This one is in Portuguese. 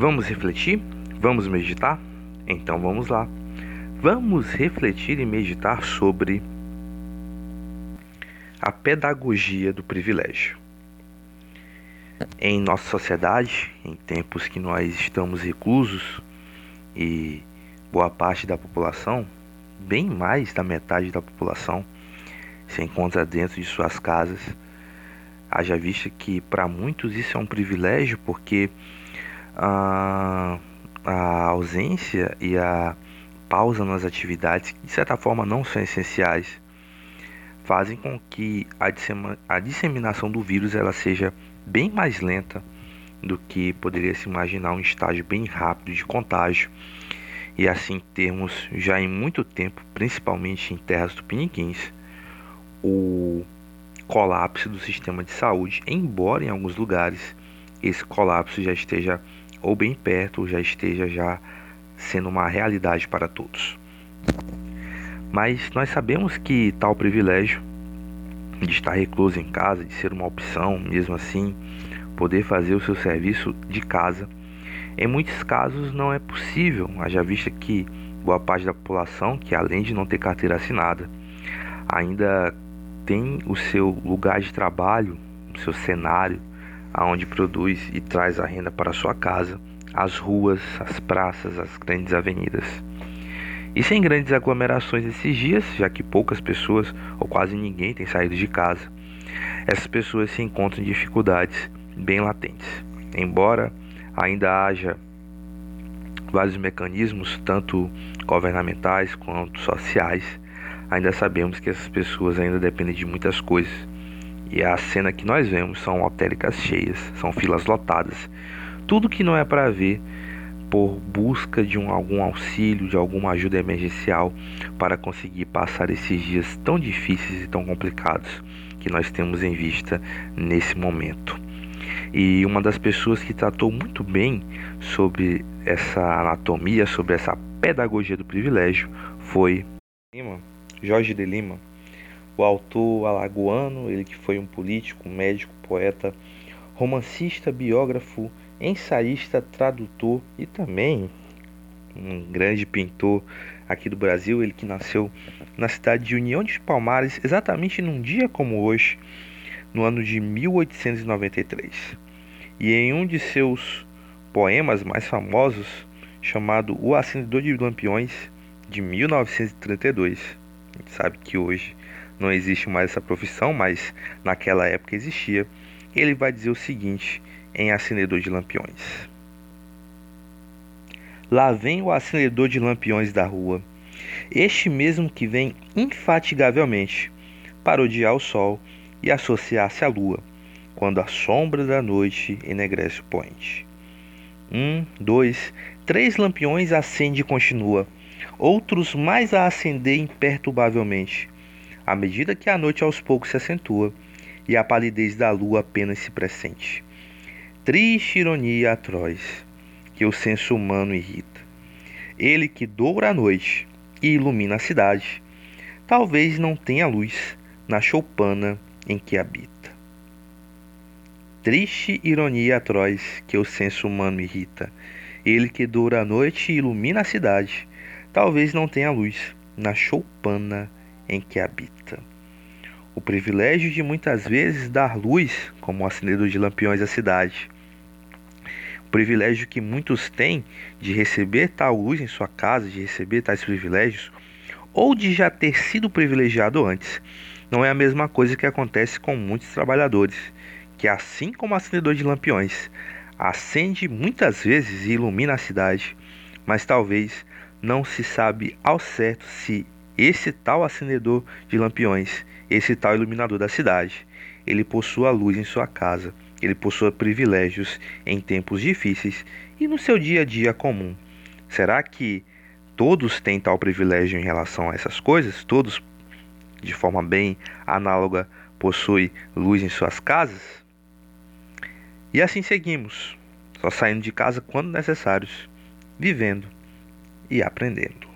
Vamos refletir? Vamos meditar? Então vamos lá. Vamos refletir e meditar sobre a pedagogia do privilégio. Em nossa sociedade, em tempos que nós estamos reclusos e boa parte da população, bem mais da metade da população, se encontra dentro de suas casas, haja vista que para muitos isso é um privilégio porque a, a ausência e a pausa nas atividades que de certa forma não são essenciais fazem com que a, disseminação do vírus ela seja bem mais lenta do que poderia se imaginar um estágio bem rápido de contágio e assim termos já em muito tempo, principalmente em terras tupiniquins, o colapso do sistema de saúde, embora em alguns lugares esse colapso já esteja ou bem perto, já esteja já sendo uma realidade para todos. Mas nós sabemos que tal privilégio de estar recluso em casa, de ser uma opção, mesmo assim, poder fazer o seu serviço de casa, em muitos casos não é possível, haja vista que boa parte da população, que além de não ter carteira assinada, ainda tem o seu lugar de trabalho, o seu cenário, aonde produz e traz a renda para sua casa, as ruas, as praças, as grandes avenidas. E sem grandes aglomerações esses dias, já que poucas pessoas ou quase ninguém tem saído de casa, essas pessoas se encontram em dificuldades bem latentes. Embora ainda haja vários mecanismos, tanto governamentais quanto sociais, ainda sabemos que essas pessoas ainda dependem de muitas coisas e a cena que nós vemos são lotéricas cheias, são filas lotadas. Tudo que não é para ver por busca de um, algum auxílio, de alguma ajuda emergencial para conseguir passar esses dias tão difíceis e tão complicados que nós temos em vista nesse momento. E uma das pessoas que tratou muito bem sobre essa anatomia, sobre essa pedagogia do privilégio, foi Jorge de Lima o autor alagoano, ele que foi um político, médico, poeta, romancista, biógrafo, ensaísta, tradutor e também um grande pintor aqui do Brasil, ele que nasceu na cidade de União de Palmares, exatamente num dia como hoje, no ano de 1893. E em um de seus poemas mais famosos, chamado O Acendedor de Lampiões, de 1932, a gente sabe que hoje não existe mais essa profissão, mas naquela época existia. Ele vai dizer o seguinte em Acendedor de Lampiões: Lá vem o acendedor de lampiões da rua, este mesmo que vem infatigavelmente para odiar o sol e associar-se à lua, quando a sombra da noite enegrece o poente. Um, dois, três lampiões acende e continua, outros mais a acender imperturbavelmente à medida que a noite aos poucos se acentua e a palidez da lua apenas se pressente. Triste ironia atroz que o senso humano irrita. Ele que doura a noite e ilumina a cidade, talvez não tenha luz na choupana em que habita. Triste ironia atroz que o senso humano irrita. Ele que doura a noite e ilumina a cidade, talvez não tenha luz na choupana em que habita. O privilégio de muitas vezes dar luz, como acendedor de lampiões à cidade. O privilégio que muitos têm de receber tal luz em sua casa, de receber tais privilégios, ou de já ter sido privilegiado antes. Não é a mesma coisa que acontece com muitos trabalhadores, que assim como o acendedor de lampiões, acende muitas vezes e ilumina a cidade, mas talvez não se sabe ao certo se esse tal acendedor de lampiões, esse tal iluminador da cidade, ele possui a luz em sua casa, ele possui privilégios em tempos difíceis e no seu dia a dia comum. Será que todos têm tal privilégio em relação a essas coisas? Todos, de forma bem análoga, possuem luz em suas casas? E assim seguimos, só saindo de casa quando necessários, vivendo e aprendendo.